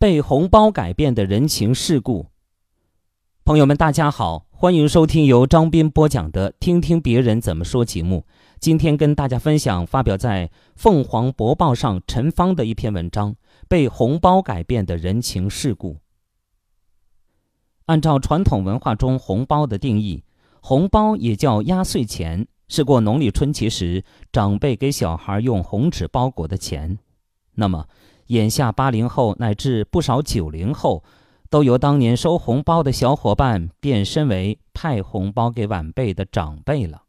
被红包改变的人情世故。朋友们，大家好，欢迎收听由张斌播讲的《听听别人怎么说》节目。今天跟大家分享发表在《凤凰博报》上陈芳的一篇文章：被红包改变的人情世故。按照传统文化中红包的定义，红包也叫压岁钱，是过农历春节时长辈给小孩用红纸包裹的钱。那么，眼下八零后乃至不少九零后，都由当年收红包的小伙伴变身为派红包给晚辈的长辈了。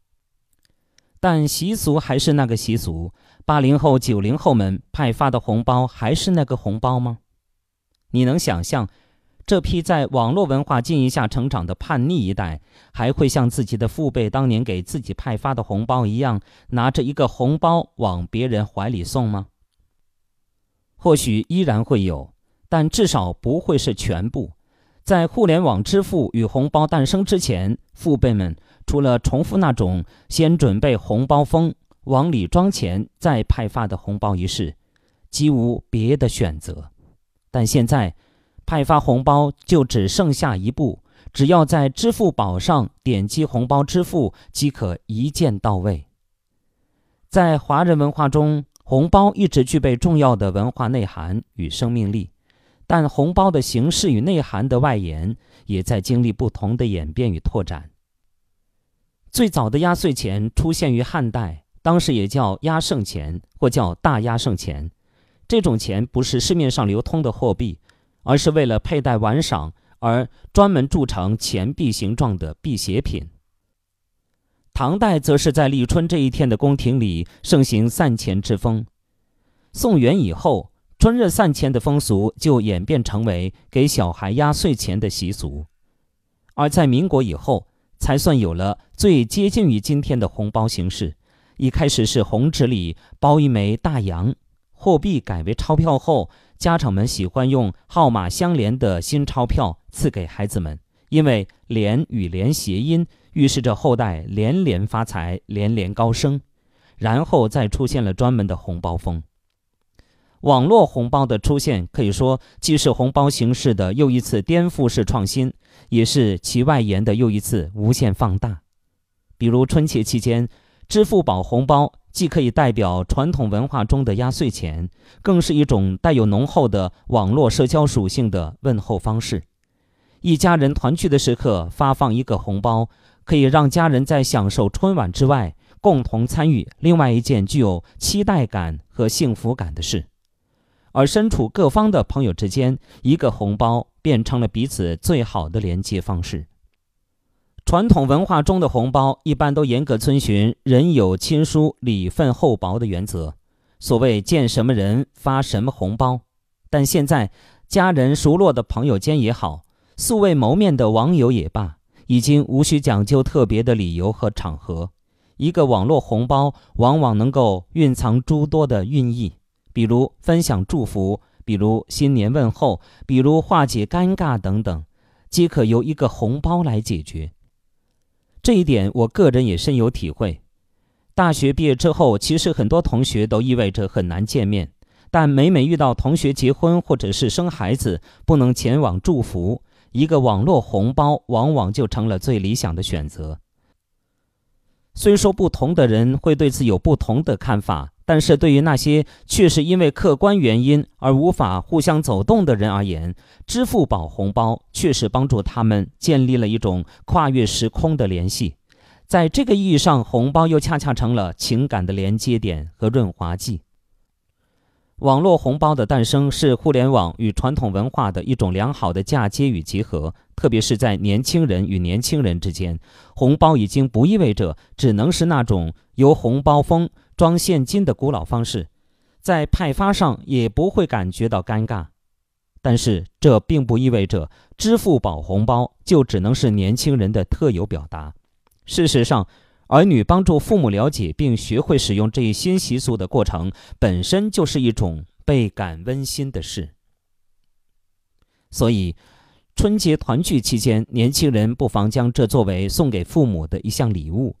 但习俗还是那个习俗，八零后、九零后们派发的红包还是那个红包吗？你能想象，这批在网络文化浸淫下成长的叛逆一代，还会像自己的父辈当年给自己派发的红包一样，拿着一个红包往别人怀里送吗？或许依然会有，但至少不会是全部。在互联网支付与红包诞生之前，父辈们除了重复那种先准备红包封、往里装钱再派发的红包仪式，几无别的选择。但现在，派发红包就只剩下一步，只要在支付宝上点击红包支付，即可一键到位。在华人文化中，红包一直具备重要的文化内涵与生命力，但红包的形式与内涵的外延也在经历不同的演变与拓展。最早的压岁钱出现于汉代，当时也叫压胜钱或叫大压胜钱。这种钱不是市面上流通的货币，而是为了佩戴玩赏而专门铸成钱币形状的辟邪品。唐代则是在立春这一天的宫廷里盛行散钱之风。宋元以后，春日散钱的风俗就演变成为给小孩压岁钱的习俗。而在民国以后，才算有了最接近于今天的红包形式。一开始是红纸里包一枚大洋，货币改为钞票后，家长们喜欢用号码相连的新钞票赐给孩子们，因为“连”与“连”谐音。预示着后代连连发财、连连高升，然后再出现了专门的红包风。网络红包的出现，可以说既是红包形式的又一次颠覆式创新，也是其外延的又一次无限放大。比如春节期间，支付宝红包既可以代表传统文化中的压岁钱，更是一种带有浓厚的网络社交属性的问候方式。一家人团聚的时刻，发放一个红包。可以让家人在享受春晚之外，共同参与另外一件具有期待感和幸福感的事。而身处各方的朋友之间，一个红包变成了彼此最好的连接方式。传统文化中的红包一般都严格遵循“人有亲疏，礼分厚薄”的原则，所谓见什么人发什么红包。但现在，家人熟络的朋友间也好，素未谋面的网友也罢。已经无需讲究特别的理由和场合，一个网络红包往往能够蕴藏诸多的寓意，比如分享祝福，比如新年问候，比如化解尴尬等等，皆可由一个红包来解决。这一点我个人也深有体会。大学毕业之后，其实很多同学都意味着很难见面，但每每遇到同学结婚或者是生孩子，不能前往祝福。一个网络红包往往就成了最理想的选择。虽说不同的人会对此有不同的看法，但是对于那些确实因为客观原因而无法互相走动的人而言，支付宝红包确实帮助他们建立了一种跨越时空的联系。在这个意义上，红包又恰恰成了情感的连接点和润滑剂。网络红包的诞生是互联网与传统文化的一种良好的嫁接与结合，特别是在年轻人与年轻人之间，红包已经不意味着只能是那种由红包封装现金的古老方式，在派发上也不会感觉到尴尬。但是这并不意味着支付宝红包就只能是年轻人的特有表达。事实上，儿女帮助父母了解并学会使用这一新习俗的过程，本身就是一种倍感温馨的事。所以，春节团聚期间，年轻人不妨将这作为送给父母的一项礼物。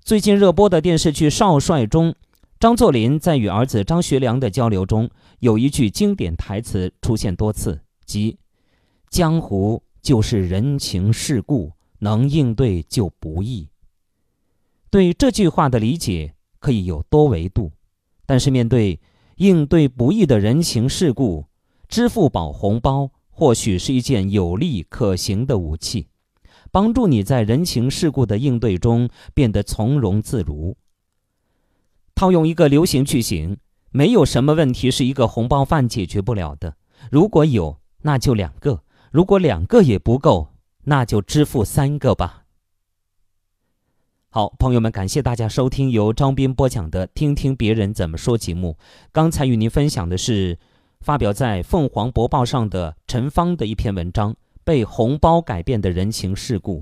最近热播的电视剧《少帅》中，张作霖在与儿子张学良的交流中，有一句经典台词出现多次，即“江湖就是人情世故，能应对就不易。”对这句话的理解可以有多维度，但是面对应对不易的人情世故，支付宝红包或许是一件有利可行的武器，帮助你在人情世故的应对中变得从容自如。套用一个流行句型，没有什么问题是一个红包饭解决不了的。如果有，那就两个；如果两个也不够，那就支付三个吧。好，朋友们，感谢大家收听由张斌播讲的《听听别人怎么说》节目。刚才与您分享的是发表在《凤凰博报》上的陈芳的一篇文章《被红包改变的人情世故》。